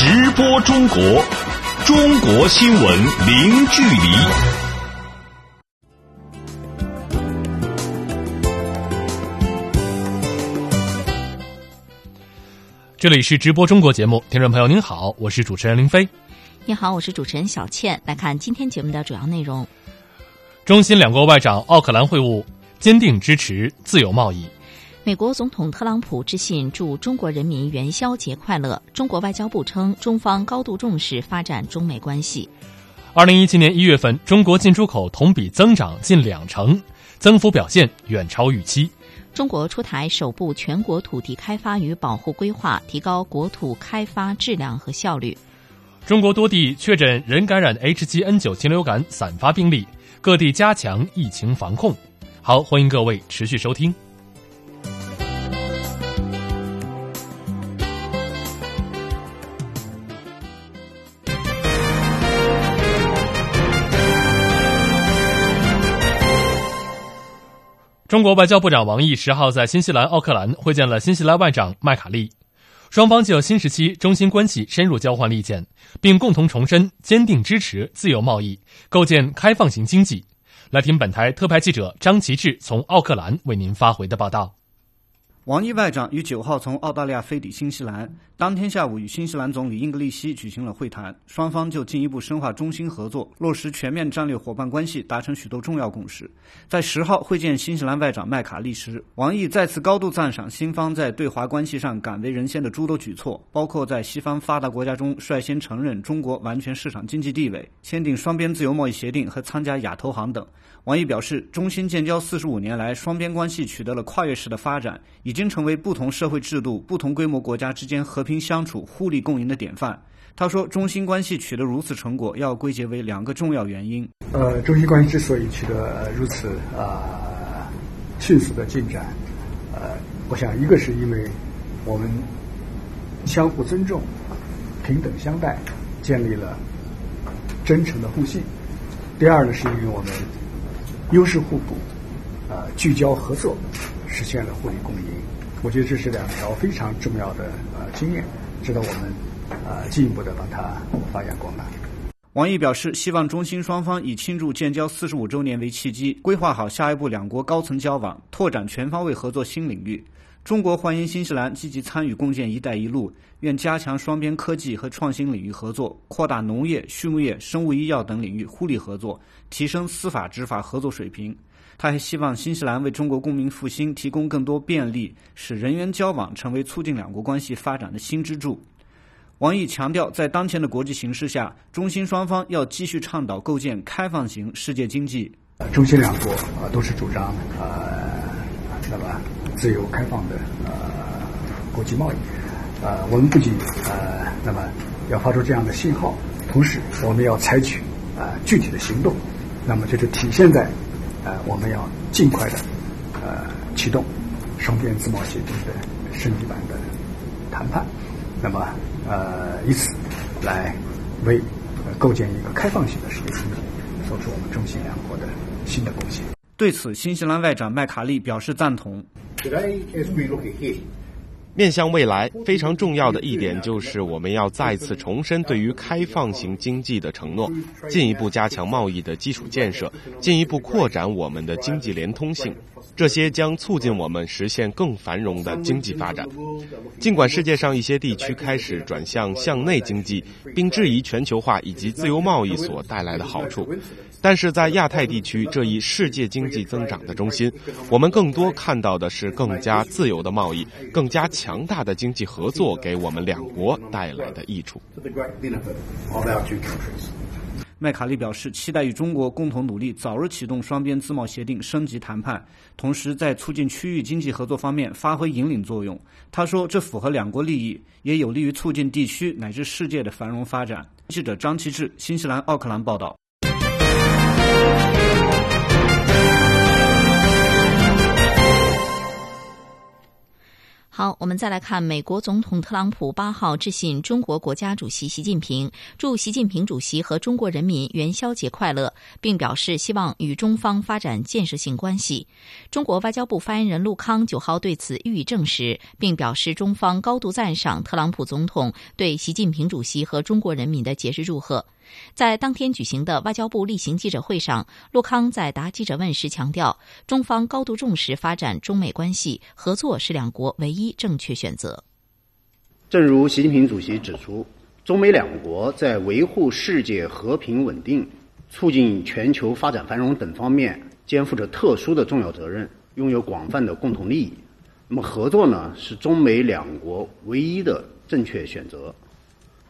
直播中国，中国新闻零距离。这里是直播中国节目，听众朋友您好，我是主持人林飞。你好，我是主持人小倩。来看今天节目的主要内容：中新两国外长奥克兰会晤，坚定支持自由贸易。美国总统特朗普致信祝中国人民元宵节快乐。中国外交部称，中方高度重视发展中美关系。二零一七年一月份，中国进出口同比增长近两成，增幅表现远超预期。中国出台首部全国土地开发与保护规划，提高国土开发质量和效率。中国多地确诊人感染 H7N9 禽流感散发病例，各地加强疫情防控。好，欢迎各位持续收听。中国外交部长王毅十号在新西兰奥克兰会见了新西兰外长麦卡利，双方就新时期中新关系深入交换意见，并共同重申坚定支持自由贸易，构建开放型经济。来听本台特派记者张其志从奥克兰为您发回的报道。王毅外长于九号从澳大利亚飞抵新西兰，当天下午与新西兰总理英格利希举行了会谈，双方就进一步深化中新合作、落实全面战略伙伴关系达成许多重要共识。在十号会见新西兰外长麦卡利时，王毅再次高度赞赏新方在对华关系上敢为人先的诸多举措，包括在西方发达国家中率先承认中国完全市场经济地位、签订双边自由贸易协定和参加亚投行等。王毅表示，中新建交四十五年来，双边关系取得了跨越式的发展，已经成为不同社会制度、不同规模国家之间和平相处、互利共赢的典范。他说，中新关系取得如此成果，要归结为两个重要原因。呃，中新关系之所以取得如此啊迅速的进展，呃，我想一个是因为我们相互尊重、平等相待，建立了真诚的互信；第二呢，是因为我们。优势互补，呃，聚焦合作，实现了互利共赢。我觉得这是两条非常重要的呃经验，值得我们呃进一步的把它发扬光大。王毅表示，希望中新双方以庆祝建交四十五周年为契机，规划好下一步两国高层交往，拓展全方位合作新领域。中国欢迎新西兰积极参与共建“一带一路”，愿加强双边科技和创新领域合作，扩大农业、畜牧业、生物医药等领域互利合作。提升司法执法合作水平，他还希望新西兰为中国公民复兴提供更多便利，使人员交往成为促进两国关系发展的新支柱。王毅强调，在当前的国际形势下，中新双方要继续倡导构建开放型世界经济。中新两国啊都是主张呃那么自由开放的呃国际贸易，呃我们不仅呃那么要发出这样的信号，同时我们要采取呃具体的行动。那么就是体现在，呃，我们要尽快的，呃，启动双边自贸协定的升级版的谈判，那么呃，以此来为构建一个开放型的世界经济做出我们中新两国的新的贡献。对此，新西兰外长麦卡利表示赞同。Today, as we look ahead, 面向未来，非常重要的一点就是我们要再次重申对于开放型经济的承诺，进一步加强贸易的基础建设，进一步扩展我们的经济连通性。这些将促进我们实现更繁荣的经济发展。尽管世界上一些地区开始转向向内经济，并质疑全球化以及自由贸易所带来的好处，但是在亚太地区这一世界经济增长的中心，我们更多看到的是更加自由的贸易、更加强强大的经济合作给我们两国带来的益处。麦卡利表示，期待与中国共同努力，早日启动双边自贸协定升级谈判，同时在促进区域经济合作方面发挥引领作用。他说，这符合两国利益，也有利于促进地区乃至世界的繁荣发展。记者张其志，新西兰奥克兰报道。好，我们再来看美国总统特朗普八号致信中国国家主席习近平，祝习近平主席和中国人民元宵节快乐，并表示希望与中方发展建设性关系。中国外交部发言人陆康九号对此予以证实，并表示中方高度赞赏特朗普总统对习近平主席和中国人民的节日祝贺。在当天举行的外交部例行记者会上，陆康在答记者问时强调，中方高度重视发展中美关系，合作是两国唯一正确选择。正如习近平主席指出，中美两国在维护世界和平稳定、促进全球发展繁荣等方面肩负着特殊的重要责任，拥有广泛的共同利益。那么，合作呢，是中美两国唯一的正确选择。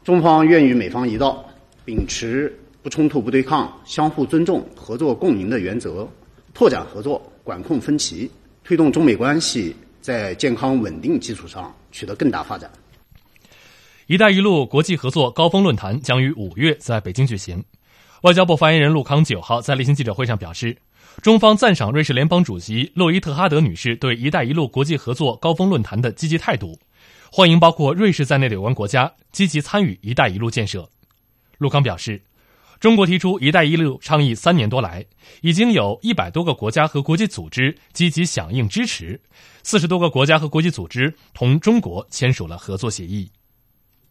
中方愿与美方一道。秉持不冲突、不对抗、相互尊重、合作共赢的原则，拓展合作，管控分歧，推动中美关系在健康稳定基础上取得更大发展。“一带一路”国际合作高峰论坛将于五月在北京举行。外交部发言人陆康九号在例行记者会上表示，中方赞赏瑞士联邦主席洛伊特哈德女士对“一带一路”国际合作高峰论坛的积极态度，欢迎包括瑞士在内的有关国家积极参与“一带一路”建设。陆康表示，中国提出“一带一路”倡议三年多来，已经有一百多个国家和国际组织积极响应支持，四十多个国家和国际组织同中国签署了合作协议。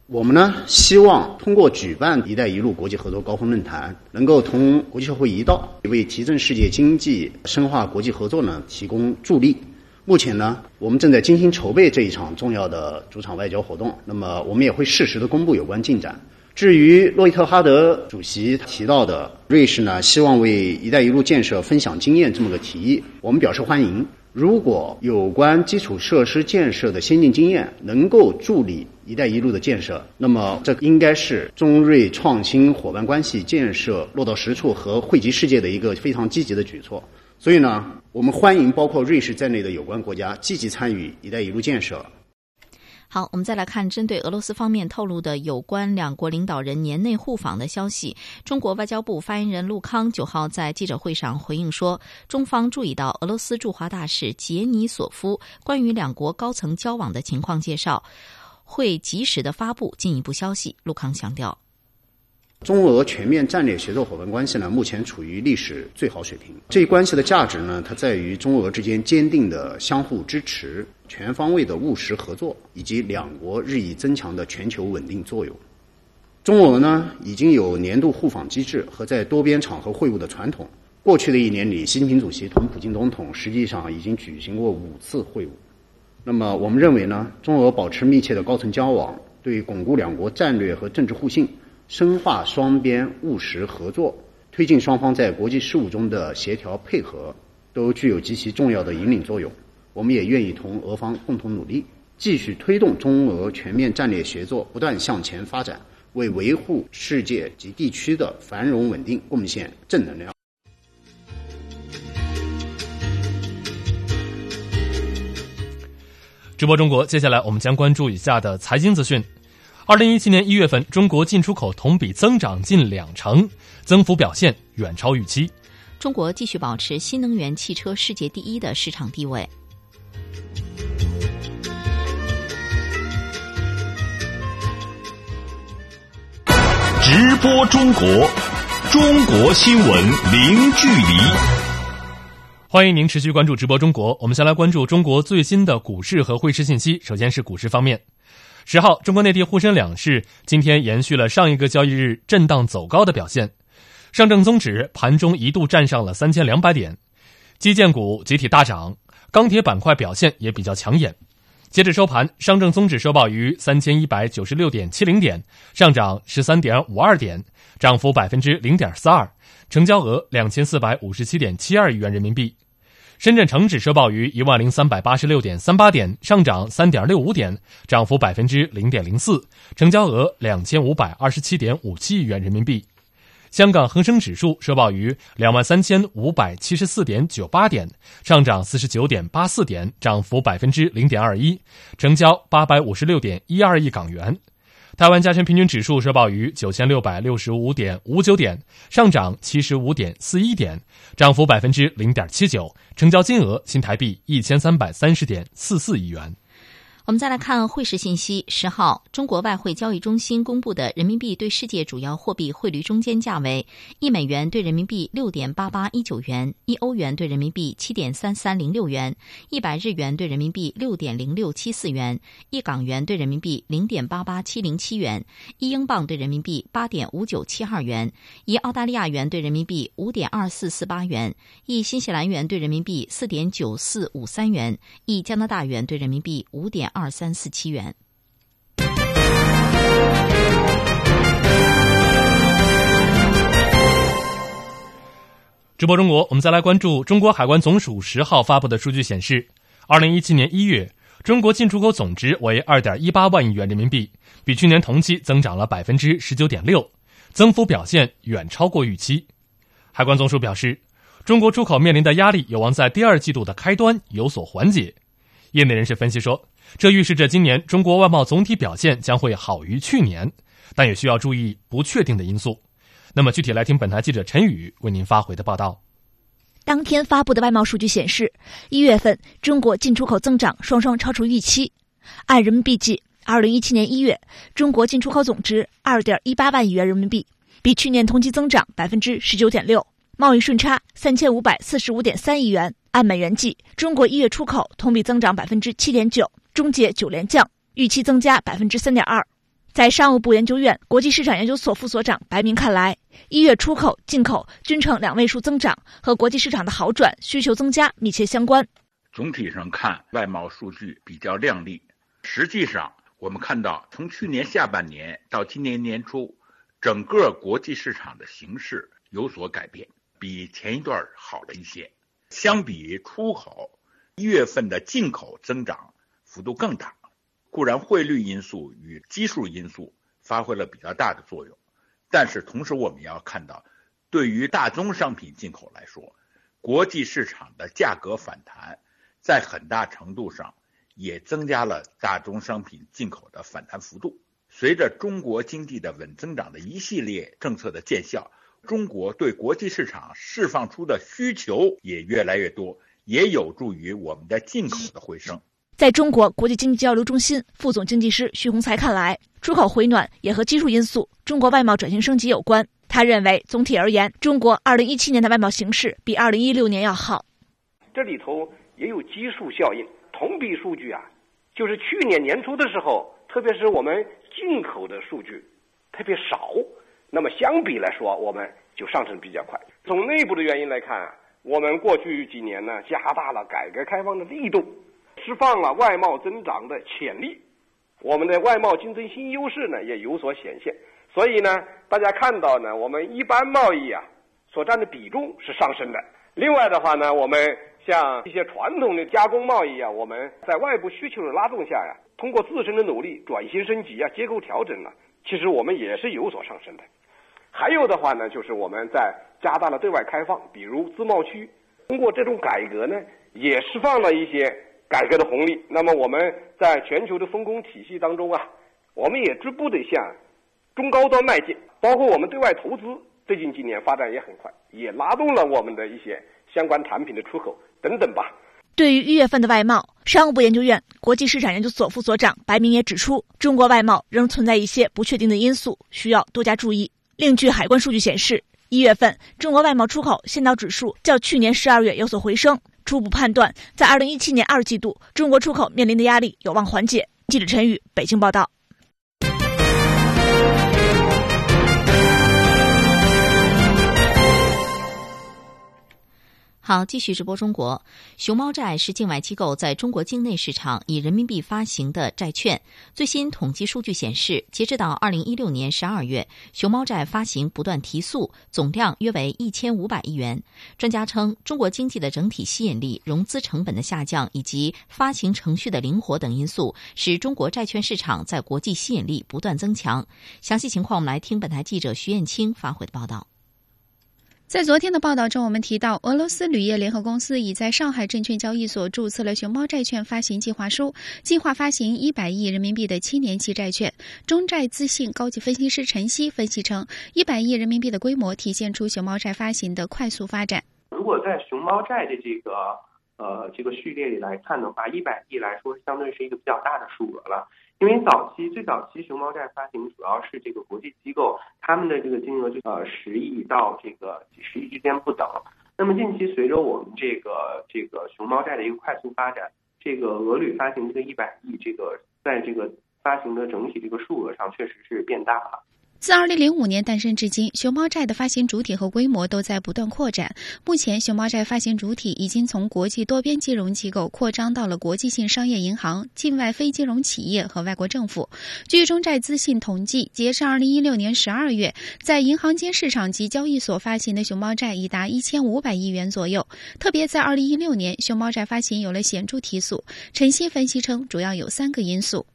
我们呢，希望通过举办“一带一路”国际合作高峰论坛，能够同国际社会一道，为提振世界经济、深化国际合作呢提供助力。目前呢，我们正在精心筹备这一场重要的主场外交活动，那么我们也会适时的公布有关进展。至于洛伊特哈德主席提到的瑞士呢，希望为“一带一路”建设分享经验这么个提议，我们表示欢迎。如果有关基础设施建设的先进经验能够助力“一带一路”的建设，那么这应该是中瑞创新伙伴关系建设落到实处和惠及世界的一个非常积极的举措。所以呢，我们欢迎包括瑞士在内的有关国家积极参与“一带一路”建设。好，我们再来看针对俄罗斯方面透露的有关两国领导人年内互访的消息。中国外交部发言人陆康九号在记者会上回应说，中方注意到俄罗斯驻华大使杰尼索夫关于两国高层交往的情况介绍，会及时的发布进一步消息。陆康强调。中俄全面战略协作伙伴关系呢，目前处于历史最好水平。这一关系的价值呢，它在于中俄之间坚定的相互支持、全方位的务实合作，以及两国日益增强的全球稳定作用。中俄呢，已经有年度互访机制和在多边场合会晤的传统。过去的一年里，习近平主席同普京总统实际上已经举行过五次会晤。那么，我们认为呢，中俄保持密切的高层交往，对巩固两国战略和政治互信。深化双边务实合作，推进双方在国际事务中的协调配合，都具有极其重要的引领作用。我们也愿意同俄方共同努力，继续推动中俄全面战略协作不断向前发展，为维护世界及地区的繁荣稳定贡献正能量。直播中国，接下来我们将关注以下的财经资讯。二零一七年一月份，中国进出口同比增长近两成，增幅表现远超预期。中国继续保持新能源汽车世界第一的市场地位。直播中国，中国新闻零距离。欢迎您持续关注直播中国。我们先来关注中国最新的股市和汇市信息。首先是股市方面。十号，中国内地沪深两市今天延续了上一个交易日震荡走高的表现，上证综指盘中一度站上了三千两百点，基建股集体大涨，钢铁板块表现也比较抢眼。截至收盘，上证综指收报于三千一百九十六点七零点，上涨十三点五二点，涨幅百分之零点四二，成交额两千四百五十七点七二亿元人民币。深圳成指收报于一万零三百八十六点三八点，上涨三点六五点，涨幅百分之零点零四，成交额两千五百二十七点五七亿元人民币。香港恒生指数收报于两万三千五百七十四点九八点，上涨四十九点八四点，涨幅百分之零点二一，成交八百五十六点一二亿港元。台湾加权平均指数收报于九千六百六十五点五九点，上涨七十五点四一点，涨幅百分之零点七九，成交金额新台币一千三百三十点四四亿元。我们再来看汇市信息。十号，中国外汇交易中心公布的人民币对世界主要货币汇率中间价为：一美元对人民币六点八八一九元，一欧元对人民币七点三三零六元，一百日元对人民币六点零六七四元，一港元对人民币零点八八七零七元，一英镑对人民币八点五九七二元，一澳大利亚元对人民币五点二四四八元，一新西兰元对人民币四点九四五三元，一加拿大元对人民币五点。二三四七元。直播中国，我们再来关注中国海关总署十号发布的数据显示，二零一七年一月，中国进出口总值为二点一八万亿元人民币，比去年同期增长了百分之十九点六，增幅表现远超过预期。海关总署表示，中国出口面临的压力有望在第二季度的开端有所缓解。业内人士分析说。这预示着今年中国外贸总体表现将会好于去年，但也需要注意不确定的因素。那么具体来听本台记者陈宇为您发回的报道。当天发布的外贸数据显示，一月份中国进出口增长双双超出预期。按人民币计，二零一七年一月中国进出口总值二点一八万亿元人民币，比去年同期增长百分之十九点六，贸易顺差三千五百四十五点三亿元。按美元计，中国一月出口同比增长百分之七点九。中介九连降，预期增加百分之三点二。在商务部研究院国际市场研究所副所长白明看来，一月出口、进口均呈两位数增长，和国际市场的好转、需求增加密切相关。总体上看，外贸数据比较靓丽。实际上，我们看到从去年下半年到今年年初，整个国际市场的形势有所改变，比前一段好了一些。相比出口，一月份的进口增长。幅度更大，固然汇率因素与基数因素发挥了比较大的作用，但是同时我们要看到，对于大宗商品进口来说，国际市场的价格反弹，在很大程度上也增加了大宗商品进口的反弹幅度。随着中国经济的稳增长的一系列政策的见效，中国对国际市场释放出的需求也越来越多，也有助于我们的进口的回升。在中国国际经济交流中心副总经济师徐洪才看来，出口回暖也和基数因素、中国外贸转型升级有关。他认为，总体而言，中国2017年的外贸形势比2016年要好。这里头也有基数效应，同比数据啊，就是去年年初的时候，特别是我们进口的数据特别少，那么相比来说，我们就上升比较快。从内部的原因来看，我们过去几年呢，加大了改革开放的力度。释放了外贸增长的潜力，我们的外贸竞争新优势呢也有所显现。所以呢，大家看到呢，我们一般贸易啊所占的比重是上升的。另外的话呢，我们像一些传统的加工贸易啊，我们在外部需求的拉动下呀，通过自身的努力转型升级啊，结构调整啊，其实我们也是有所上升的。还有的话呢，就是我们在加大了对外开放，比如自贸区，通过这种改革呢，也释放了一些。改革的红利，那么我们在全球的分工体系当中啊，我们也逐步的向中高端迈进，包括我们对外投资，最近几年发展也很快，也拉动了我们的一些相关产品的出口等等吧。对于一月份的外贸，商务部研究院国际市场研究所副所长白明也指出，中国外贸仍存在一些不确定的因素，需要多加注意。另据海关数据显示，一月份中国外贸出口先导指数较去年十二月有所回升。初步判断，在二零一七年二季度，中国出口面临的压力有望缓解。记者陈宇，北京报道。好，继续直播中国。熊猫债是境外机构在中国境内市场以人民币发行的债券。最新统计数据显示，截止到二零一六年十二月，熊猫债发行不断提速，总量约为一千五百亿元。专家称，中国经济的整体吸引力、融资成本的下降以及发行程序的灵活等因素，使中国债券市场在国际吸引力不断增强。详细情况，我们来听本台记者徐艳青发回的报道。在昨天的报道中，我们提到，俄罗斯铝业联合公司已在上海证券交易所注册了熊猫债券发行计划书，计划发行一百亿人民币的七年期债券。中债资信高级分析师陈曦分析称，一百亿人民币的规模体现出熊猫债发行的快速发展。如果在熊猫债的这个呃这个序列里来看的话，一百亿来说相对是一个比较大的数额了。因为早期最早期熊猫债发行主要是这个国际机构，他们的这个金额就呃十亿到这个几十亿之间不等。那么近期随着我们这个这个熊猫债的一个快速发展，这个俄旅发行这个一百亿，这个在这个发行的整体这个数额上确实是变大了。自2005年诞生至今，熊猫债的发行主体和规模都在不断扩展。目前，熊猫债发行主体已经从国际多边金融机构扩张到了国际性商业银行、境外非金融企业和外国政府。据中债资信统计，截至2016年12月，在银行间市场及交易所发行的熊猫债已达1500亿元左右。特别在2016年，熊猫债发行有了显著提速。陈曦分析称，主要有三个因素。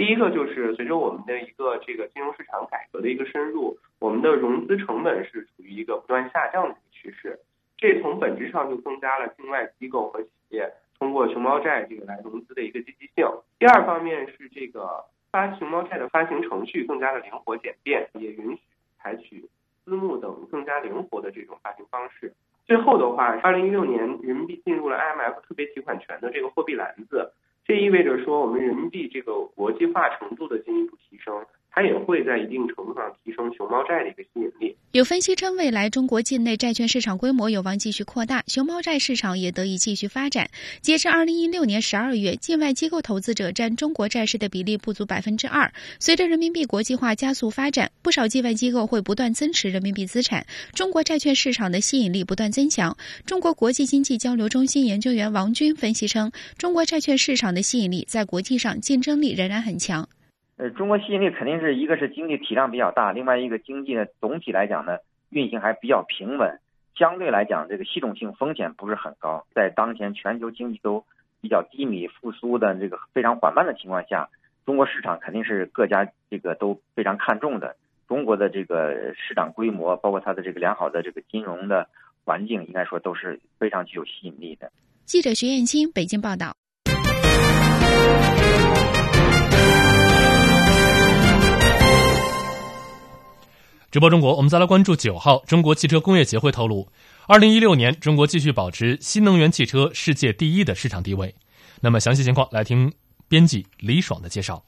第一个就是随着我们的一个这个金融市场改革的一个深入，我们的融资成本是处于一个不断下降的一个趋势，这从本质上就增加了境外机构和企业通过熊猫债这个来融资的一个积极性。第二方面是这个发熊猫债的发行程序更加的灵活简便，也允许采取私募等更加灵活的这种发行方式。最后的话，二零一六年人民币进入了 IMF 特别提款权的这个货币篮子。这意味着说，我们人民币这个国际化程度的进一步提升。它也会在一定程度上提升熊猫债的一个吸引力。有分析称，未来中国境内债券市场规模有望继续扩大，熊猫债市场也得以继续发展。截至二零一六年十二月，境外机构投资者占中国债市的比例不足百分之二。随着人民币国际化加速发展，不少境外机构会不断增持人民币资产，中国债券市场的吸引力不断增强。中国国际经济交流中心研究员王军分析称，中国债券市场的吸引力在国际上竞争力仍然很强。呃，中国吸引力肯定是一个是经济体量比较大，另外一个经济呢总体来讲呢运行还比较平稳，相对来讲这个系统性风险不是很高。在当前全球经济都比较低迷、复苏的这个非常缓慢的情况下，中国市场肯定是各家这个都非常看重的。中国的这个市场规模，包括它的这个良好的这个金融的环境，应该说都是非常具有吸引力的。记者徐艳青北京报道。直播中国，我们再来关注九号。中国汽车工业协会透露，二零一六年中国继续保持新能源汽车世界第一的市场地位。那么详细情况，来听编辑李爽的介绍。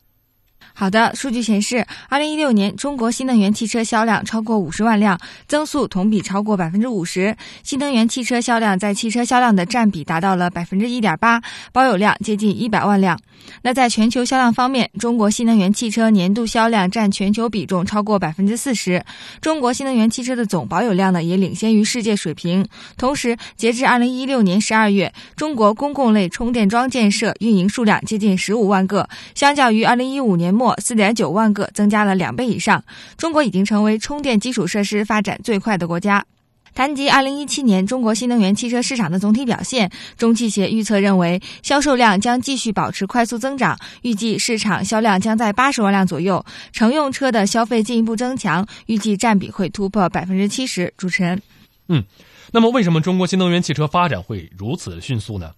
好的，数据显示，二零一六年中国新能源汽车销量超过五十万辆，增速同比超过百分之五十。新能源汽车销量在汽车销量的占比达到了百分之一点八，保有量接近一百万辆。那在全球销量方面，中国新能源汽车年度销量占全球比重超过百分之四十。中国新能源汽车的总保有量呢，也领先于世界水平。同时，截至二零一六年十二月，中国公共类充电桩建设运营数量接近十五万个，相较于二零一五年末。末四点九万个，增加了两倍以上。中国已经成为充电基础设施发展最快的国家。谈及二零一七年中国新能源汽车市场的总体表现，中汽协预测认为，销售量将继续保持快速增长，预计市场销量将在八十万辆左右。乘用车的消费进一步增强，预计占比会突破百分之七十。主持人，嗯，那么为什么中国新能源汽车发展会如此迅速呢？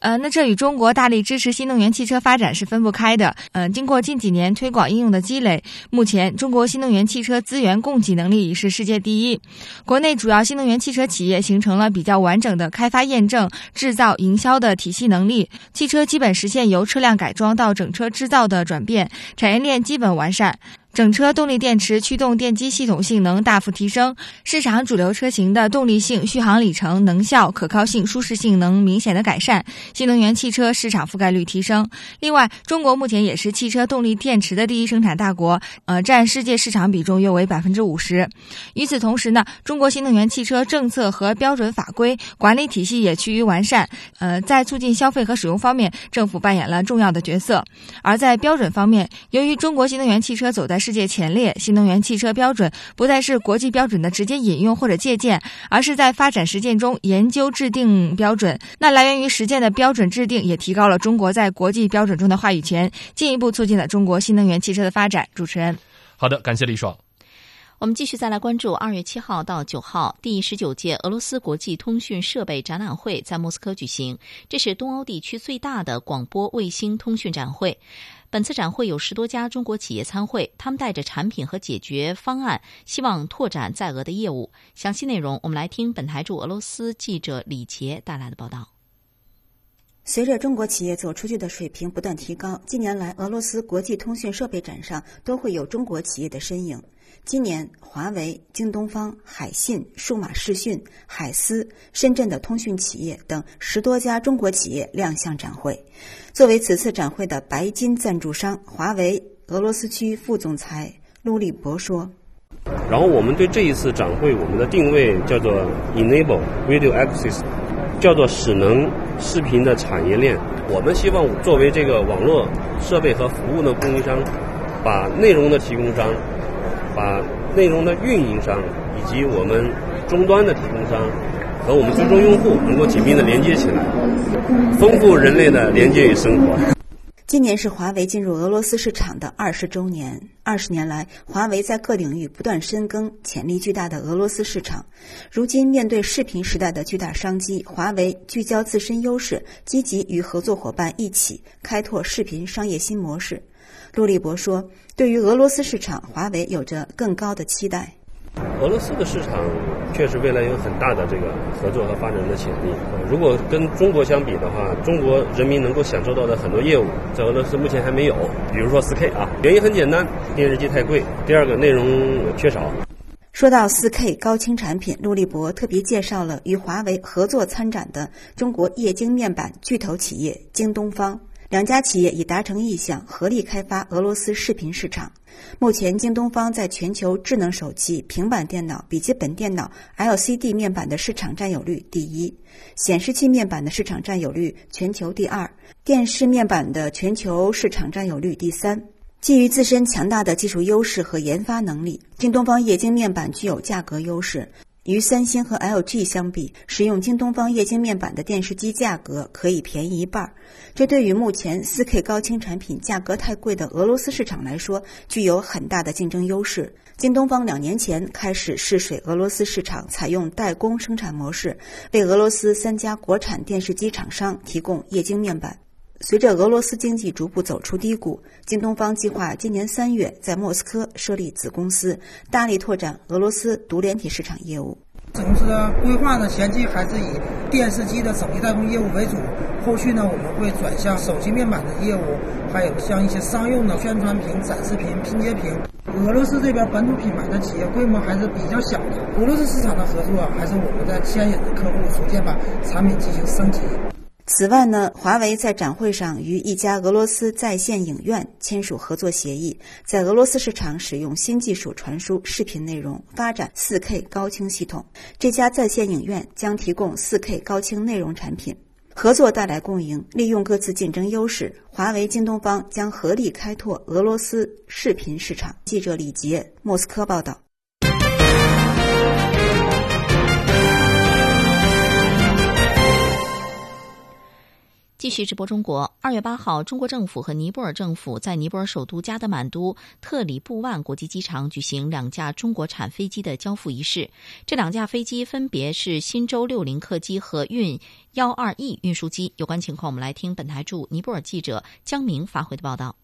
呃，那这与中国大力支持新能源汽车发展是分不开的。呃，经过近几年推广应用的积累，目前中国新能源汽车资源供给能力已是世界第一。国内主要新能源汽车企业形成了比较完整的开发、验证、制造、营销的体系能力，汽车基本实现由车辆改装到整车制造的转变，产业链基本完善。整车动力电池驱动电机系统性能大幅提升，市场主流车型的动力性、续航里程、能效、可靠性、舒适性能明显的改善，新能源汽车市场覆盖率提升。另外，中国目前也是汽车动力电池的第一生产大国，呃，占世界市场比重约为百分之五十。与此同时呢，中国新能源汽车政策和标准法规管理体系也趋于完善，呃，在促进消费和使用方面，政府扮演了重要的角色。而在标准方面，由于中国新能源汽车走在世界前列，新能源汽车标准不再是国际标准的直接引用或者借鉴，而是在发展实践中研究制定标准。那来源于实践的标准制定，也提高了中国在国际标准中的话语权，进一步促进了中国新能源汽车的发展。主持人，好的，感谢李爽。我们继续再来关注二月七号到九号第十九届俄罗斯国际通讯设备展览会在莫斯科举行，这是东欧地区最大的广播卫星通讯展会。本次展会有十多家中国企业参会，他们带着产品和解决方案，希望拓展在俄的业务。详细内容，我们来听本台驻俄罗斯记者李杰带来的报道。随着中国企业走出去的水平不断提高，近年来俄罗斯国际通讯设备展上都会有中国企业的身影。今年，华为、京东方、海信、数码视讯、海思、深圳的通讯企业等十多家中国企业亮相展会。作为此次展会的白金赞助商，华为俄罗斯区副总裁陆立博说：“然后我们对这一次展会，我们的定位叫做 Enable Video Access，叫做使能视频的产业链。我们希望作为这个网络设备和服务的供应商，把内容的提供商。”把内容的运营商以及我们终端的提供商和我们最终用户能够紧密的连接起来，丰富人类的连接与生活。今年是华为进入俄罗斯市场的二十周年。二十年来，华为在各领域不断深耕潜力巨大的俄罗斯市场。如今，面对视频时代的巨大商机，华为聚焦自身优势，积极与合作伙伴一起开拓视频商业新模式。陆立博说：“对于俄罗斯市场，华为有着更高的期待。俄罗斯的市场确实未来有很大的这个合作和发展的潜力。如果跟中国相比的话，中国人民能够享受到的很多业务，在俄罗斯目前还没有。比如说 4K 啊，原因很简单，电视机太贵；第二个，内容缺少。”说到 4K 高清产品，陆立博特别介绍了与华为合作参展的中国液晶面板巨头企业京东方。两家企业已达成意向，合力开发俄罗斯视频市场。目前，京东方在全球智能手机、平板电脑、笔记本电脑 LCD 面板的市场占有率第一，显示器面板的市场占有率全球第二，电视面板的全球市场占有率第三。基于自身强大的技术优势和研发能力，京东方液晶面板具有价格优势。与三星和 LG 相比，使用京东方液晶面板的电视机价格可以便宜一半。这对于目前 4K 高清产品价格太贵的俄罗斯市场来说，具有很大的竞争优势。京东方两年前开始试水俄罗斯市场，采用代工生产模式，为俄罗斯三家国产电视机厂商提供液晶面板。随着俄罗斯经济逐步走出低谷，京东方计划今年三月在莫斯科设立子公司，大力拓展俄罗斯独联体市场业务。子公司规划呢，前期还是以电视机的手机代工业务为主，后续呢我们会转向手机面板的业务，还有像一些商用的宣传屏、展示屏、拼接屏。俄罗斯这边本土品牌的企业规模还是比较小的，俄罗斯市场的合作还是我们在牵引着客户逐渐把产品进行升级。此外呢，华为在展会上与一家俄罗斯在线影院签署合作协议，在俄罗斯市场使用新技术传输视频内容，发展 4K 高清系统。这家在线影院将提供 4K 高清内容产品，合作带来共赢，利用各自竞争优势，华为、京东方将合力开拓俄罗斯视频市场。记者李杰，莫斯科报道。继续直播中国。二月八号，中国政府和尼泊尔政府在尼泊尔首都加德满都特里布万国际机场举行两架中国产飞机的交付仪式。这两架飞机分别是新舟六零客机和运幺二 E 运输机。有关情况，我们来听本台驻尼泊尔记者江明发回的报道。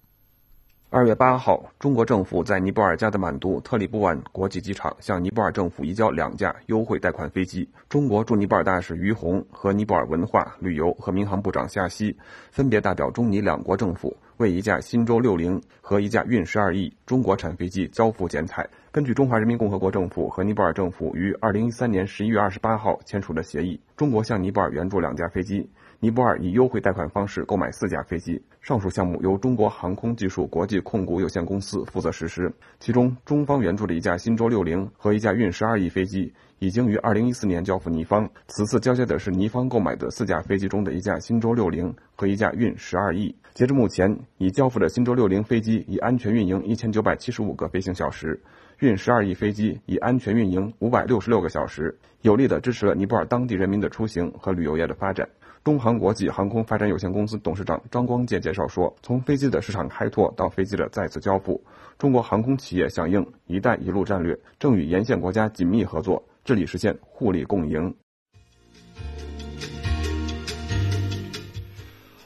二月八号，中国政府在尼泊尔加德满都特里布万国际机场向尼泊尔政府移交两架优惠贷款飞机。中国驻尼泊尔大使于洪和尼泊尔文化旅游和民航部长夏希分别代表中尼两国政府为一架新舟六零和一架运十二 E 中国产飞机交付剪彩。根据中华人民共和国政府和尼泊尔政府于二零一三年十一月二十八号签署的协议，中国向尼泊尔援助两架飞机。尼泊尔以优惠贷款方式购买四架飞机，上述项目由中国航空技术国际控股有限公司负责实施。其中，中方援助的一架新舟六零和一架运十二 E 飞机已经于二零一四年交付尼方。此次交接的是尼方购买的四架飞机中的一架新舟六零和一架运十二 E。截至目前，已交付的新舟六零飞机已安全运营一千九百七十五个飞行小时，运十二 E 飞机已安全运营五百六十六个小时，有力地支持了尼泊尔当地人民的出行和旅游业的发展。东航国际航空发展有限公司董事长张光介介绍说：“从飞机的市场开拓到飞机的再次交付，中国航空企业响应‘一带一路’战略，正与沿线国家紧密合作，致力实现互利共赢。”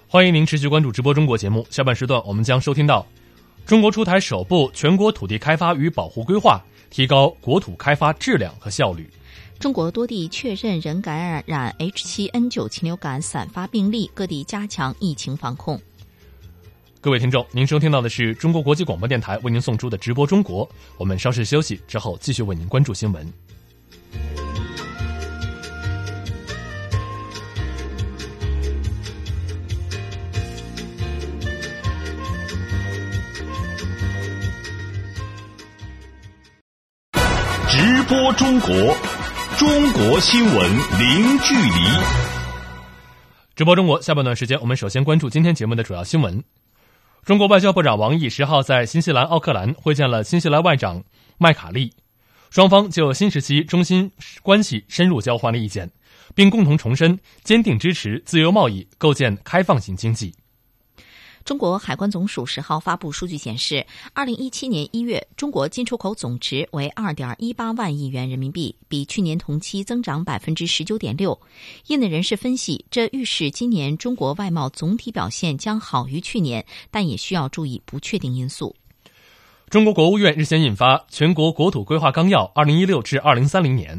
欢迎您持续关注直播中国节目。下半时段，我们将收听到：中国出台首部全国土地开发与保护规划，提高国土开发质量和效率。中国多地确认人感染 H7N9 禽流感散发病例，各地加强疫情防控。各位听众，您收听到的是中国国际广播电台为您送出的直播中国。我们稍事休息之后，继续为您关注新闻。直播中国，中国新闻零距离。直播中国下半段时间，我们首先关注今天节目的主要新闻。中国外交部长王毅十号在新西兰奥克兰会见了新西兰外长麦卡利，双方就新时期中新关系深入交换了意见，并共同重申坚定支持自由贸易，构建开放型经济。中国海关总署十号发布数据显示，二零一七年一月，中国进出口总值为二点一八万亿元人民币，比去年同期增长百分之十九点六。业内人士分析，这预示今年中国外贸总体表现将好于去年，但也需要注意不确定因素。中国国务院日前印发《全国国土规划纲要（二零一六至二零三零年）》，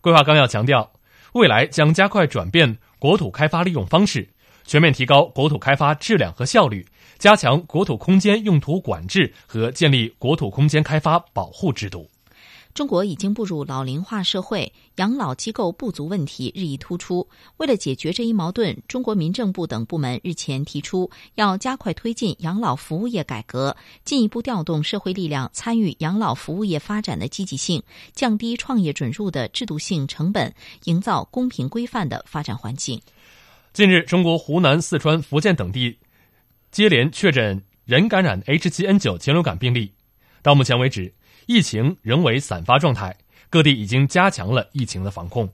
规划纲要强调，未来将加快转变国土开发利用方式。全面提高国土开发质量和效率，加强国土空间用途管制和建立国土空间开发保护制度。中国已经步入老龄化社会，养老机构不足问题日益突出。为了解决这一矛盾，中国民政部等部门日前提出，要加快推进养老服务业改革，进一步调动社会力量参与养老服务业发展的积极性，降低创业准入的制度性成本，营造公平规范的发展环境。近日，中国湖南、四川、福建等地接连确诊人感染 H7N9 禽流感病例。到目前为止，疫情仍为散发状态，各地已经加强了疫情的防控。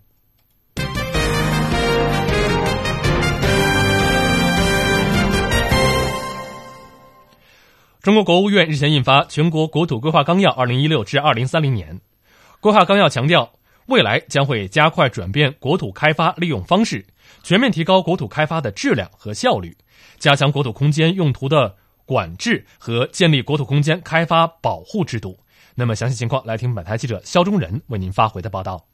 中国国务院日前印发《全国国土规划纲要（二零一六至二零三零年）》，规划纲要强调，未来将会加快转变国土开发利用方式。全面提高国土开发的质量和效率，加强国土空间用途的管制和建立国土空间开发保护制度。那么，详细情况来听本台记者肖忠仁为您发回的报道。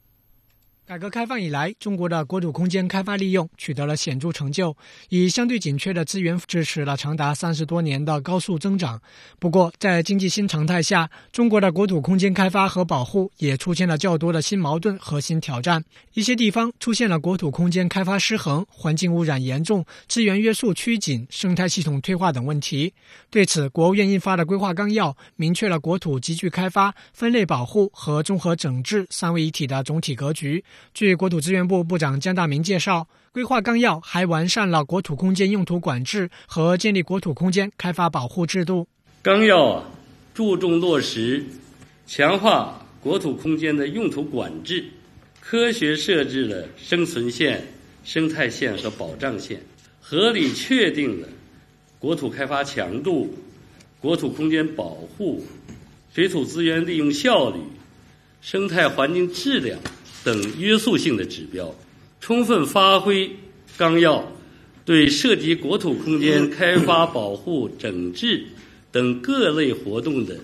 改革开放以来，中国的国土空间开发利用取得了显著成就，以相对紧缺的资源支持了长达三十多年的高速增长。不过，在经济新常态下，中国的国土空间开发和保护也出现了较多的新矛盾和新挑战。一些地方出现了国土空间开发失衡、环境污染严重、资源约束趋紧、生态系统退化等问题。对此，国务院印发的规划纲要明确了国土集聚开发、分类保护和综合整治三位一体的总体格局。据国土资源部部长姜大明介绍，规划纲要还完善了国土空间用途管制和建立国土空间开发保护制度。纲要啊，注重落实、强化国土空间的用途管制，科学设置了生存线、生态线和保障线，合理确定了国土开发强度、国土空间保护、水土资源利用效率、生态环境质量。等约束性的指标，充分发挥纲要对涉及国土空间开发、保护、整治等各类活动的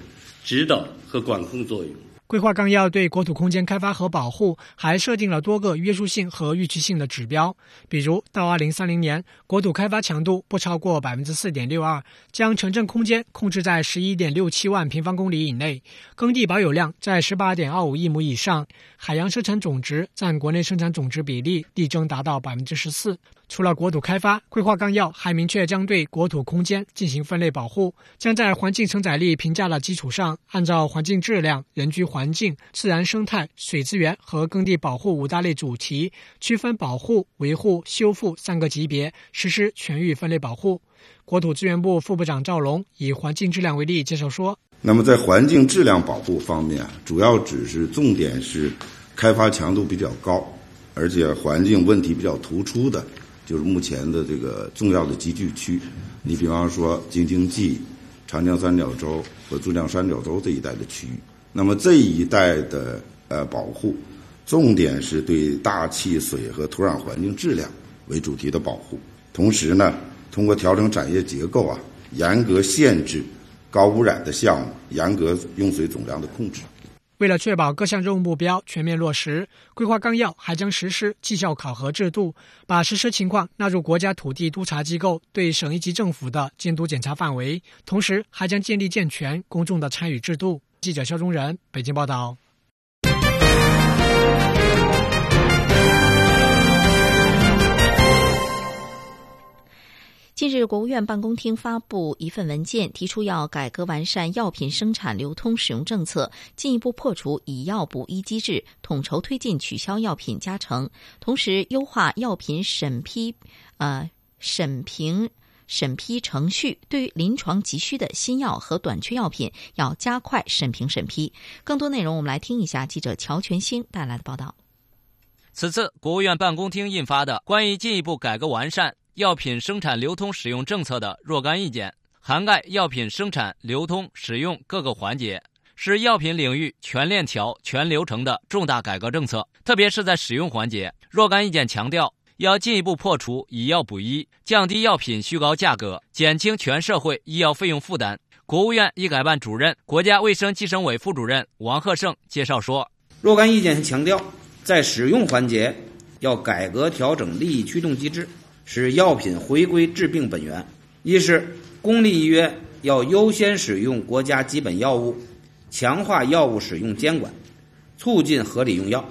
指导和管控作用。规划纲要对国土空间开发和保护还设定了多个约束性和预期性的指标，比如到二零三零年，国土开发强度不超过百分之四点六二，将城镇空间控制在十一点六七万平方公里以内，耕地保有量在十八点二五亿亩以上，海洋生产总值占国内生产总值比例力争达到百分之十四。除了国土开发，规划纲要还明确将对国土空间进行分类保护，将在环境承载力评价的基础上，按照环境质量、人居环境、自然生态、水资源和耕地保护五大类主题，区分保护、维护、修复三个级别，实施全域分类保护。国土资源部副部长赵龙以环境质量为例介绍说：“那么在环境质量保护方面，主要指是重点是开发强度比较高，而且环境问题比较突出的。”就是目前的这个重要的集聚区，你比方说京津冀、长江三角洲和珠江三角洲这一带的区域，那么这一带的呃保护，重点是对大气、水和土壤环境质量为主题的保护，同时呢，通过调整产业结构啊，严格限制高污染的项目，严格用水总量的控制。为了确保各项任务目标全面落实，规划纲要还将实施绩效考核制度，把实施情况纳入国家土地督察机构对省一级政府的监督检查范围，同时还将建立健全公众的参与制度。记者肖忠仁北京报道。近日，国务院办公厅发布一份文件，提出要改革完善药品生产、流通、使用政策，进一步破除以药补医机制，统筹推进取消药品加成，同时优化药品审批、呃审评、审批程序。对于临床急需的新药和短缺药品，要加快审评审批。更多内容，我们来听一下记者乔全兴带来的报道。此次国务院办公厅印发的《关于进一步改革完善》。药品生产、流通、使用政策的若干意见，涵盖药品生产、流通、使用各个环节，是药品领域全链条、全流程的重大改革政策。特别是在使用环节，若干意见强调，要进一步破除以药补医，降低药品虚高价格，减轻全社会医药费用负担。国务院医改办主任、国家卫生计生委副主任王鹤胜介绍说：“若干意见强调，在使用环节要改革调整利益驱动机制。”使药品回归治病本源，一是公立医院要优先使用国家基本药物，强化药物使用监管，促进合理用药；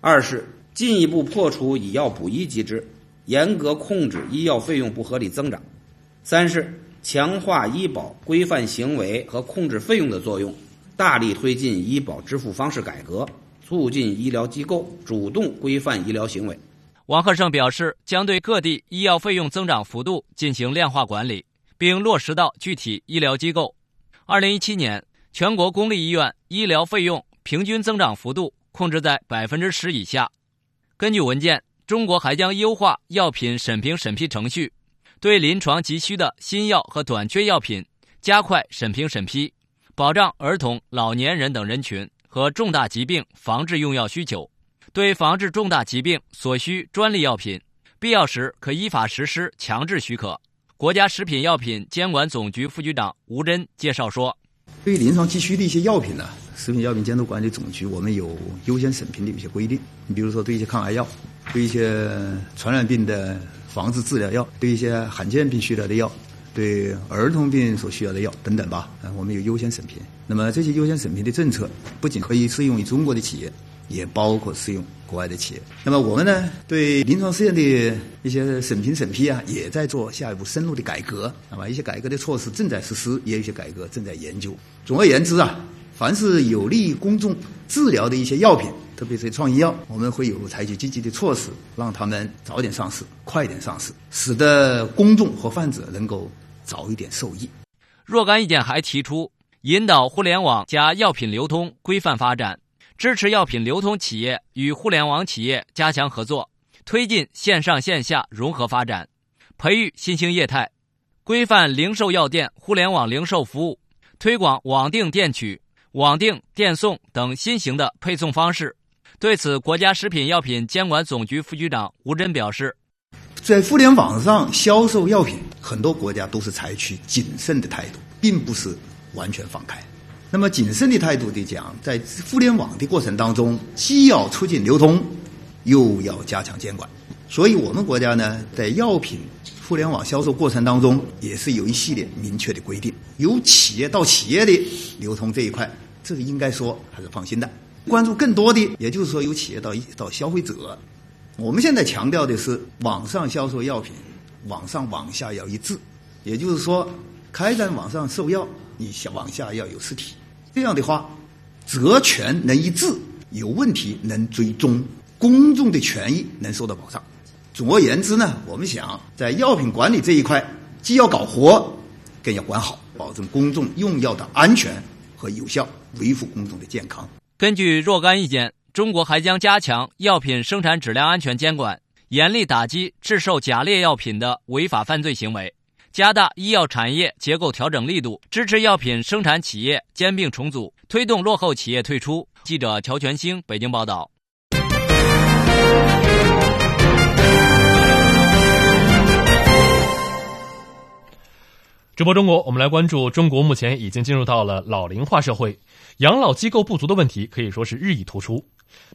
二是进一步破除以药补医机制，严格控制医药费用不合理增长；三是强化医保规范行为和控制费用的作用，大力推进医保支付方式改革，促进医疗机构主动规范医疗行为。王鹤胜表示，将对各地医药费用增长幅度进行量化管理，并落实到具体医疗机构。二零一七年，全国公立医院医疗费用平均增长幅度控制在百分之十以下。根据文件，中国还将优化药品审评审批程序，对临床急需的新药和短缺药品加快审评审批，保障儿童、老年人等人群和重大疾病防治用药需求。对防治重大疾病所需专利药品，必要时可依法实施强制许可。国家食品药品监管总局副局长吴真介绍说：“对于临床急需的一些药品呢，食品药品监督管理总局我们有优先审评的一些规定。你比如说，对一些抗癌药、对一些传染病的防治治疗药、对一些罕见病需要的药、对儿童病所需要的药等等吧，啊，我们有优先审评。那么这些优先审评的政策，不仅可以适用于中国的企业。”也包括适用国外的企业。那么我们呢，对临床试验的一些审评审批啊，也在做下一步深入的改革。那么一些改革的措施正在实施，也有一些改革正在研究。总而言之啊，凡是有利于公众治疗的一些药品，特别是创医药，我们会有采取积极的措施，让他们早点上市，快点上市，使得公众和患者能够早一点受益。若干意见还提出，引导互联网加药品流通规范发展。支持药品流通企业与互联网企业加强合作，推进线上线下融合发展，培育新兴业态，规范零售药店互联网零售服务，推广网订店取、网订电送等新型的配送方式。对此，国家食品药品监管总局副局长吴真表示，在互联网上销售药品，很多国家都是采取谨慎的态度，并不是完全放开。那么谨慎的态度的讲，在互联网的过程当中，既要促进流通，又要加强监管。所以，我们国家呢，在药品互联网销售过程当中，也是有一系列明确的规定。由企业到企业的流通这一块，这个应该说还是放心的。关注更多的，也就是说，由企业到到消费者。我们现在强调的是，网上销售药品，网上网下要一致。也就是说，开展网上售药，你网下要有实体。这样的话，责权能一致，有问题能追踪，公众的权益能受到保障。总而言之呢，我们想在药品管理这一块，既要搞活，更要管好，保证公众用药的安全和有效，维护公众的健康。根据若干意见，中国还将加强药品生产质量安全监管，严厉打击制售假劣药品的违法犯罪行为。加大医药产业结构调整力度，支持药品生产企业兼并重组，推动落后企业退出。记者乔全兴北京报道。直播中国，我们来关注中国目前已经进入到了老龄化社会。养老机构不足的问题可以说是日益突出。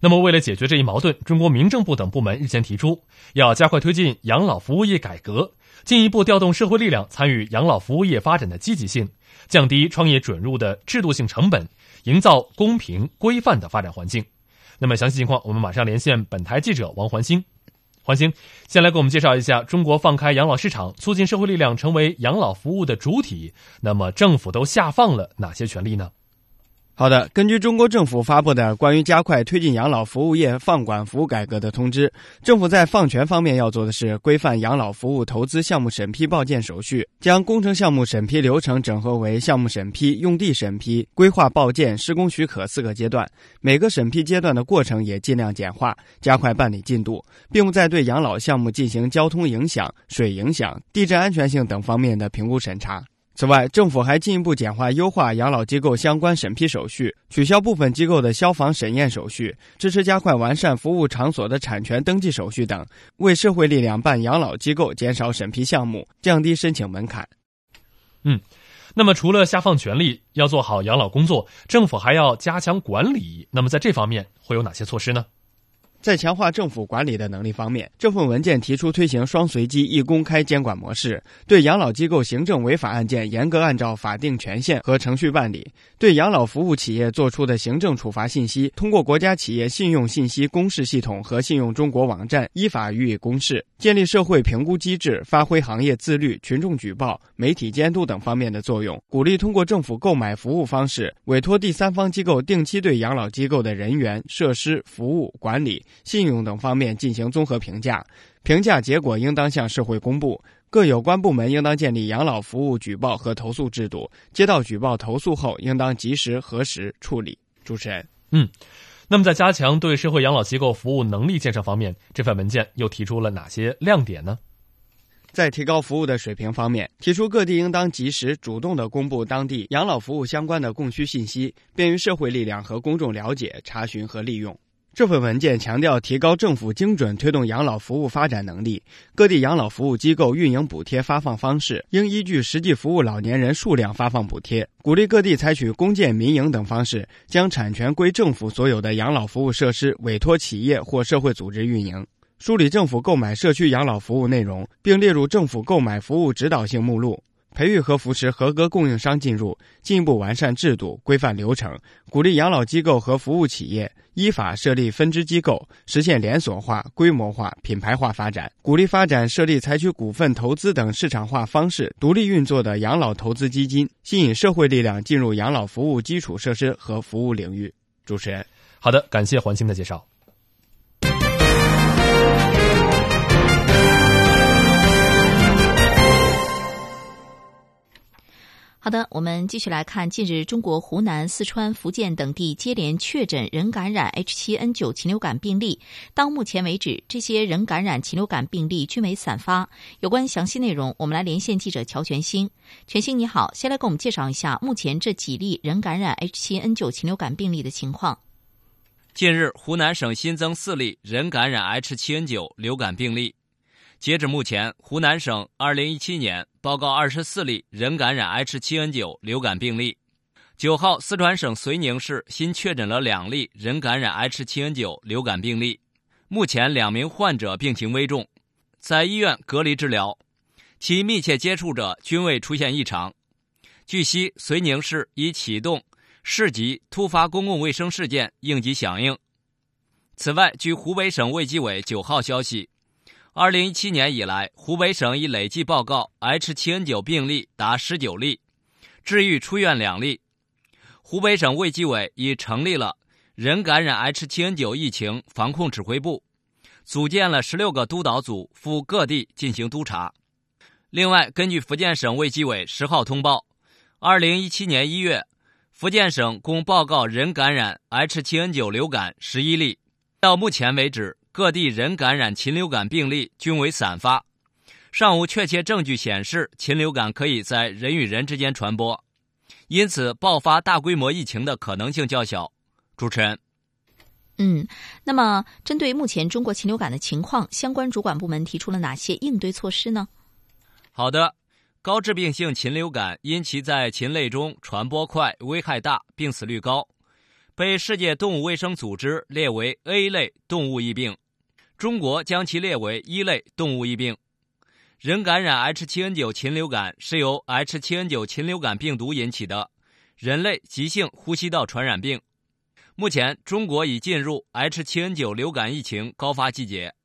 那么，为了解决这一矛盾，中国民政部等部门日前提出，要加快推进养老服务业改革，进一步调动社会力量参与养老服务业发展的积极性，降低创业准入的制度性成本，营造公平规范的发展环境。那么，详细情况我们马上连线本台记者王环星。环星，先来给我们介绍一下中国放开养老市场，促进社会力量成为养老服务的主体。那么，政府都下放了哪些权利呢？好的，根据中国政府发布的关于加快推进养老服务业放管服务改革的通知，政府在放权方面要做的是规范养老服务投资项目审批报建手续，将工程项目审批流程整合为项目审批、用地审批、规划报建、施工许可四个阶段，每个审批阶段的过程也尽量简化，加快办理进度，并不再对养老项目进行交通影响、水影响、地震安全性等方面的评估审查。此外，政府还进一步简化优化养老机构相关审批手续，取消部分机构的消防审验手续，支持加快完善服务场所的产权登记手续等，为社会力量办养老机构减少审批项目，降低申请门槛。嗯，那么除了下放权力，要做好养老工作，政府还要加强管理。那么在这方面会有哪些措施呢？在强化政府管理的能力方面，这份文件提出推行双随机一公开监管模式，对养老机构行政违法案件严格按照法定权限和程序办理；对养老服务企业作出的行政处罚信息，通过国家企业信用信息公示系统和信用中国网站依法予以公示。建立社会评估机制，发挥行业自律、群众举报、媒体监督等方面的作用；鼓励通过政府购买服务方式，委托第三方机构定期对养老机构的人员、设施、服务管理。信用等方面进行综合评价，评价结果应当向社会公布。各有关部门应当建立养老服务举报和投诉制度，接到举报投诉后，应当及时核实处理。主持人，嗯，那么在加强对社会养老机构服务能力建设方面，这份文件又提出了哪些亮点呢？在提高服务的水平方面，提出各地应当及时主动地公布当地养老服务相关的供需信息，便于社会力量和公众了解、查询和利用。这份文件强调提高政府精准推动养老服务发展能力。各地养老服务机构运营补贴发放方式应依据实际服务老年人数量发放补贴。鼓励各地采取公建民营等方式，将产权归政府所有的养老服务设施委托企业或社会组织运营。梳理政府购买社区养老服务内容，并列入政府购买服务指导性目录。培育和扶持合格供应商进入，进一步完善制度、规范流程，鼓励养老机构和服务企业依法设立分支机构，实现连锁化、规模化、品牌化发展。鼓励发展设立采取股份投资等市场化方式独立运作的养老投资基金，吸引社会力量进入养老服务基础设施和服务领域。主持人，好的，感谢环清的介绍。好的，我们继续来看，近日中国湖南、四川、福建等地接连确诊人感染 H7N9 禽流感病例。到目前为止，这些人感染禽流感病例均为散发。有关详细内容，我们来连线记者乔全兴。全兴，你好，先来给我们介绍一下目前这几例人感染 H7N9 禽流感病例的情况。近日，湖南省新增四例人感染 H7N9 流感病例。截至目前，湖南省2017年报告24例人感染 H7N9 流感病例。9号，四川省遂宁市新确诊了两例人感染 H7N9 流感病例，目前两名患者病情危重，在医院隔离治疗，其密切接触者均未出现异常。据悉，遂宁市已启动市级突发公共卫生事件应急响应。此外，据湖北省卫计委9号消息。二零一七年以来，湖北省已累计报告 H7N9 病例达十九例，治愈出院两例。湖北省卫计委已成立了人感染 H7N9 疫情防控指挥部，组建了十六个督导组赴各地进行督查。另外，根据福建省卫计委十号通报，二零一七年一月，福建省共报告人感染 H7N9 流感十一例。到目前为止。各地人感染禽流感病例均为散发，尚无确切证据显示禽流感可以在人与人之间传播，因此爆发大规模疫情的可能性较小。主持人，嗯，那么针对目前中国禽流感的情况，相关主管部门提出了哪些应对措施呢？好的，高致病性禽流感因其在禽类中传播快、危害大、病死率高，被世界动物卫生组织列为 A 类动物疫病。中国将其列为一类动物疫病。人感染 H7N9 禽流感是由 H7N9 禽流感病毒引起的人类急性呼吸道传染病。目前，中国已进入 H7N9 流感疫情高发季节，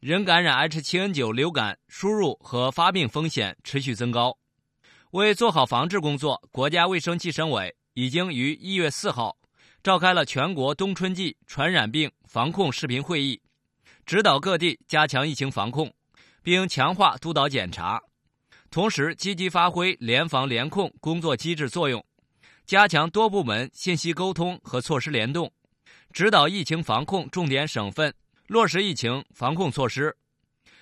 人感染 H7N9 流感输入和发病风险持续增高。为做好防治工作，国家卫生计生委已经于一月四号召开了全国冬春季传染病防控视频会议，指导各地加强疫情防控，并强化督导检查，同时积极发挥联防联控工作机制作用。加强多部门信息沟通和措施联动，指导疫情防控重点省份落实疫情防控措施。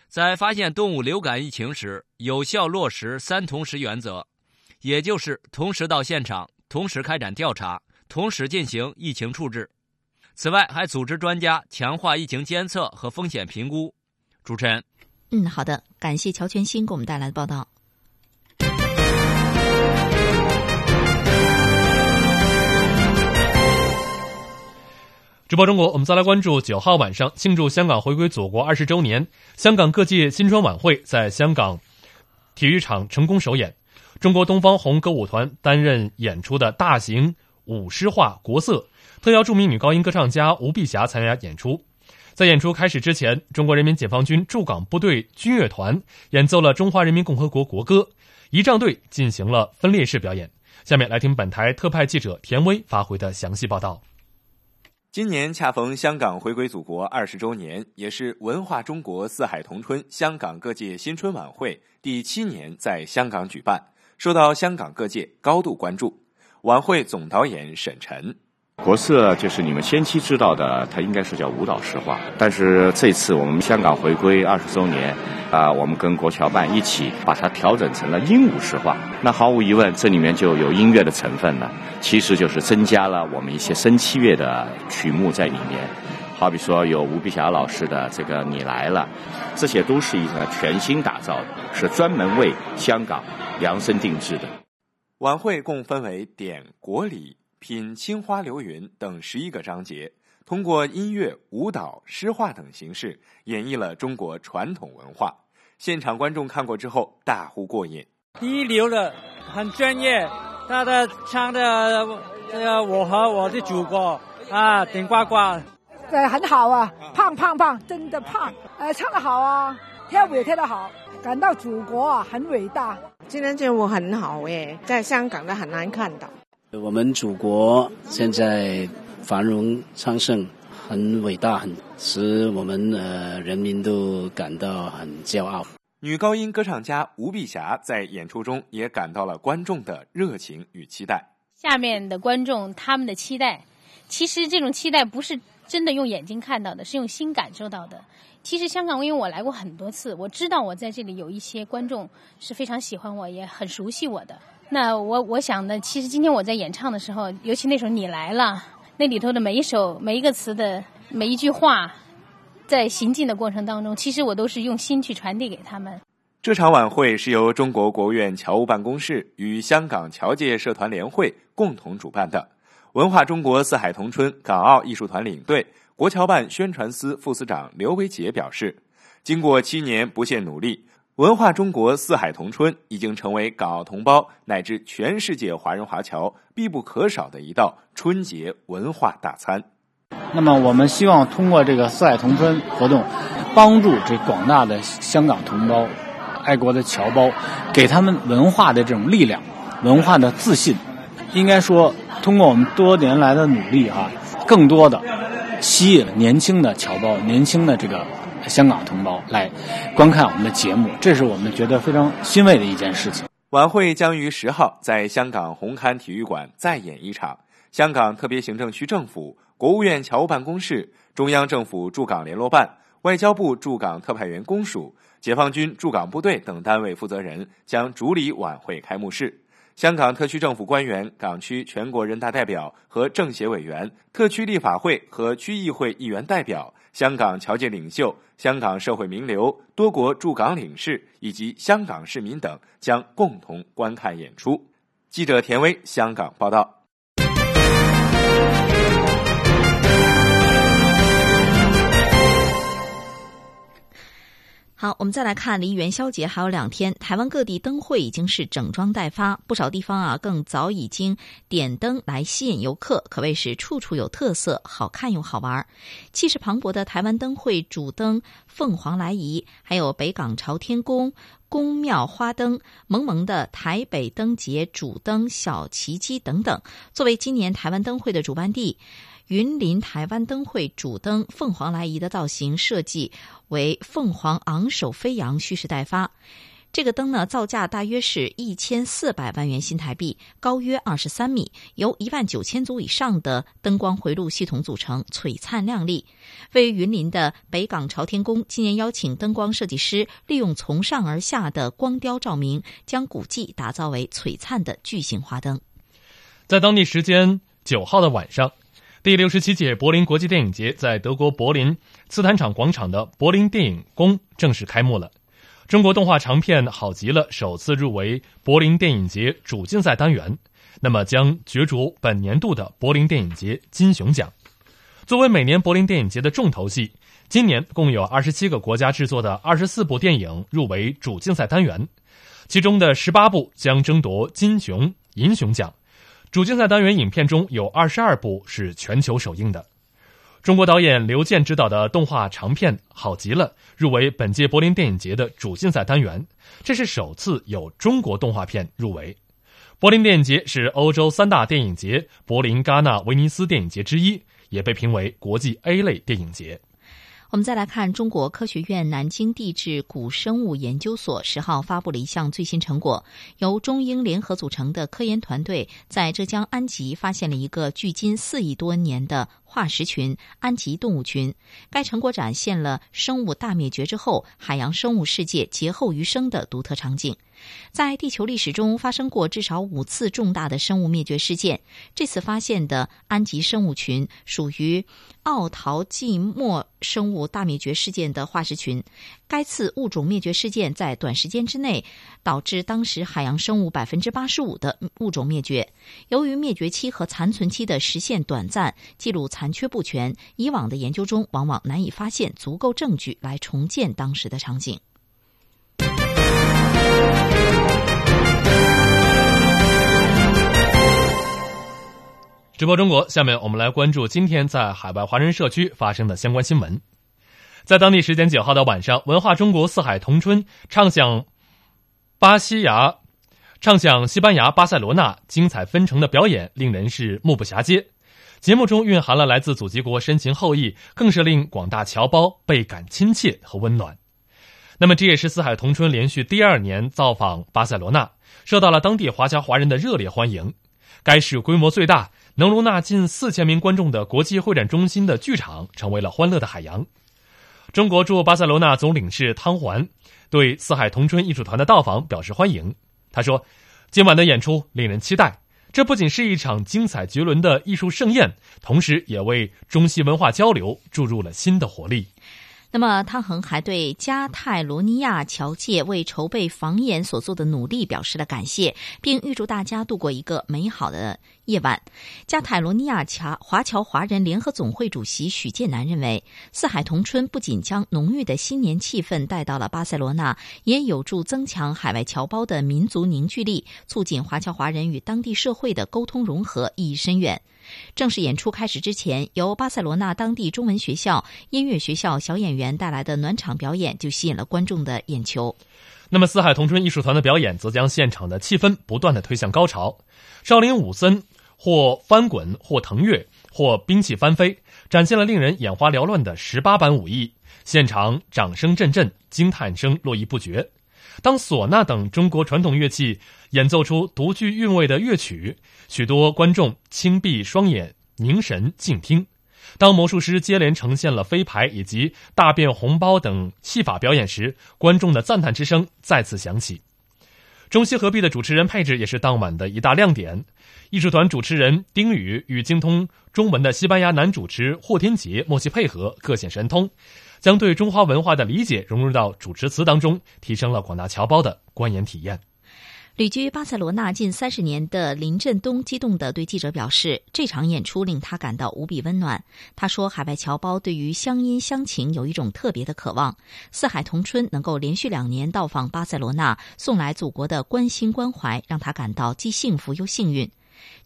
在发现动物流感疫情时，有效落实“三同时”原则，也就是同时到现场、同时开展调查、同时进行疫情处置。此外，还组织专家强化疫情监测和风险评估。主持人，嗯，好的，感谢乔全新给我们带来的报道。直播中国，我们再来关注九号晚上庆祝香港回归祖国二十周年，香港各界新春晚会在香港体育场成功首演。中国东方红歌舞团担任演出的大型舞狮化国色，特邀著名女高音歌唱家吴碧霞参加演出。在演出开始之前，中国人民解放军驻港部队军乐团演奏了中华人民共和国国歌，仪仗队进行了分列式表演。下面来听本台特派记者田威发回的详细报道。今年恰逢香港回归祖国二十周年，也是文化中国四海同春香港各界新春晚会第七年在香港举办，受到香港各界高度关注。晚会总导演沈晨。国色就是你们先期知道的，它应该是叫舞蹈诗画。但是这次我们香港回归二十周年，啊，我们跟国侨办一起把它调整成了鹦鹉诗画。那毫无疑问，这里面就有音乐的成分了。其实就是增加了我们一些声七乐的曲目在里面，好比说有吴碧霞老师的这个《你来了》，这些都是一个全新打造的，是专门为香港量身定制的。晚会共分为点国礼。品青花流云等十一个章节，通过音乐、舞蹈、诗画等形式演绎了中国传统文化。现场观众看过之后大呼过瘾，一流的，很专业。他的唱的这个我和我的祖国啊，顶呱呱，对，很好啊，胖胖胖，真的胖。呃，唱得好啊，跳舞也跳得好，感到祖国啊很伟大。今天节目很好哎，在香港的很难看到。我们祖国现在繁荣昌盛，很伟大，很使我们呃人民都感到很骄傲。女高音歌唱家吴碧霞在演出中也感到了观众的热情与期待。下面的观众他们的期待，其实这种期待不是真的用眼睛看到的，是用心感受到的。其实香港，因为我来过很多次，我知道我在这里有一些观众是非常喜欢我，也很熟悉我的。那我我想呢，其实今天我在演唱的时候，尤其那首《你来了》，那里头的每一首每一个词的每一句话，在行进的过程当中，其实我都是用心去传递给他们。这场晚会是由中国国务院侨务办公室与香港侨界社团联会共同主办的。文化中国四海同春港澳艺术团领队、国侨办宣传司副司长刘维杰表示，经过七年不懈努力。文化中国四海同春已经成为港澳同胞乃至全世界华人华侨必不可少的一道春节文化大餐。那么，我们希望通过这个四海同春活动，帮助这广大的香港同胞、爱国的侨胞，给他们文化的这种力量、文化的自信。应该说，通过我们多年来的努力啊，更多的吸引了年轻的侨胞、年轻的这个。香港同胞来观看我们的节目，这是我们觉得非常欣慰的一件事情。晚会将于十号在香港红磡体育馆再演一场。香港特别行政区政府、国务院侨务办公室、中央政府驻港联络办、外交部驻港特派员公署、解放军驻港部队等单位负责人将主理晚会开幕式。香港特区政府官员、港区全国人大代表和政协委员、特区立法会和区议会议员代表、香港侨界领袖、香港社会名流、多国驻港领事以及香港市民等将共同观看演出。记者田威香港报道。好，我们再来看离元宵节还有两天，台湾各地灯会已经是整装待发，不少地方啊更早已经点灯来吸引游客，可谓是处处有特色，好看又好玩。气势磅礴的台湾灯会主灯凤凰来仪，还有北港朝天宫宫庙花灯，萌萌的台北灯节主灯小奇迹等等，作为今年台湾灯会的主办地。云林台湾灯会主灯凤凰来仪的造型设计为凤凰昂首飞扬，蓄势待发。这个灯呢，造价大约是一千四百万元新台币，高约二十三米，由一万九千组以上的灯光回路系统组成，璀璨亮丽。位于云林的北港朝天宫今年邀请灯光设计师，利用从上而下的光雕照明，将古迹打造为璀璨的巨型花灯。在当地时间九号的晚上。第六十七届柏林国际电影节在德国柏林斯坦场广场的柏林电影宫正式开幕了。中国动画长片《好极了》首次入围柏林电影节主竞赛单元，那么将角逐本年度的柏林电影节金熊奖。作为每年柏林电影节的重头戏，今年共有二十七个国家制作的二十四部电影入围主竞赛单元，其中的十八部将争夺金熊、银熊奖。主竞赛单元影片中有二十二部是全球首映的。中国导演刘健执导的动画长片《好极了》入围本届柏林电影节的主竞赛单元，这是首次有中国动画片入围。柏林电影节是欧洲三大电影节柏林、戛纳、威尼斯电影节之一，也被评为国际 A 类电影节。我们再来看，中国科学院南京地质古生物研究所十号发布了一项最新成果，由中英联合组成的科研团队在浙江安吉发现了一个距今四亿多年的。化石群安吉动物群，该成果展现了生物大灭绝之后海洋生物世界劫后余生的独特场景。在地球历史中发生过至少五次重大的生物灭绝事件，这次发现的安吉生物群属于奥陶纪末生物大灭绝事件的化石群。该次物种灭绝事件在短时间之内导致当时海洋生物百分之八十五的物种灭绝。由于灭绝期和残存期的时限短暂，记录残残缺不全，以往的研究中往往难以发现足够证据来重建当时的场景。直播中国，下面我们来关注今天在海外华人社区发生的相关新闻。在当地时间九号的晚上，文化中国四海同春唱响巴西亚，唱响西班牙巴塞罗那精彩纷呈的表演，令人是目不暇接。节目中蕴含了来自祖籍国深情厚谊，更是令广大侨胞倍感亲切和温暖。那么，这也是四海同春连续第二年造访巴塞罗那，受到了当地华侨华人的热烈欢迎。该市规模最大，能容纳近四千名观众的国际会展中心的剧场，成为了欢乐的海洋。中国驻巴塞罗那总领事汤环对四海同春艺术团的到访表示欢迎。他说：“今晚的演出令人期待，这不仅是一场精彩绝伦的艺术盛宴，同时也为中西文化交流注入了新的活力。”那么，汤恒还对加泰罗尼亚侨界为筹备房演所做的努力表示了感谢，并预祝大家度过一个美好的夜晚。加泰罗尼亚侨华侨华人联合总会主席许建南认为，四海同春不仅将浓郁的新年气氛带到了巴塞罗那，也有助增强海外侨胞的民族凝聚力，促进华侨华人与当地社会的沟通融合，意义深远。正式演出开始之前，由巴塞罗那当地中文学校、音乐学校小演员带来的暖场表演就吸引了观众的眼球。那么，四海同春艺术团的表演则将现场的气氛不断的推向高潮。少林武僧或翻滚，或腾跃，或兵器翻飞，展现了令人眼花缭乱的十八般武艺。现场掌声阵阵，惊叹声络绎不绝。当唢呐等中国传统乐器演奏出独具韵味的乐曲，许多观众轻闭双眼，凝神静听。当魔术师接连呈现了飞牌以及大变红包等戏法表演时，观众的赞叹之声再次响起。中西合璧的主持人配置也是当晚的一大亮点。艺术团主持人丁宇与精通中文的西班牙男主持霍天杰默契配合，各显神通，将对中华文化的理解融入到主持词当中，提升了广大侨胞的观演体验。旅居巴塞罗那近三十年的林振东激动地对记者表示：“这场演出令他感到无比温暖。”他说：“海外侨胞对于乡音乡情有一种特别的渴望。四海同春能够连续两年到访巴塞罗那，送来祖国的关心关怀，让他感到既幸福又幸运。”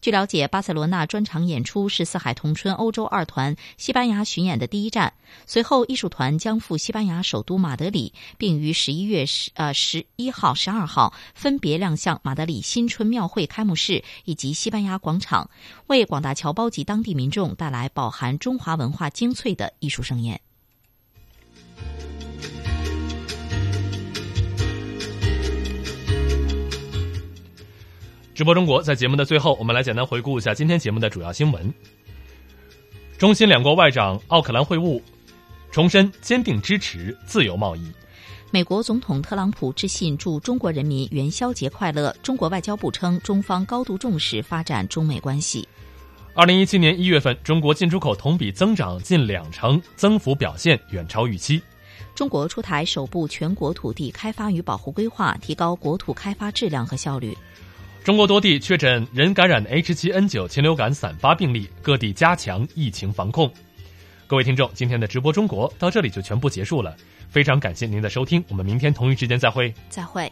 据了解，巴塞罗那专场演出是四海同春欧洲二团西班牙巡演的第一站。随后，艺术团将赴西班牙首都马德里，并于十一月十呃十一号、十二号分别亮相马德里新春庙会开幕式以及西班牙广场，为广大侨胞及当地民众带来饱含中华文化精粹的艺术盛宴。直播中国，在节目的最后，我们来简单回顾一下今天节目的主要新闻。中新两国外长奥克兰会晤，重申坚定支持自由贸易。美国总统特朗普致信祝中国人民元宵节快乐。中国外交部称，中方高度重视发展中美关系。二零一七年一月份，中国进出口同比增长近两成，增幅表现远超预期。中国出台首部全国土地开发与保护规划，提高国土开发质量和效率。中国多地确诊人感染 H7N9 禽流感散发病例，各地加强疫情防控。各位听众，今天的直播中国到这里就全部结束了，非常感谢您的收听，我们明天同一时间再会。再会。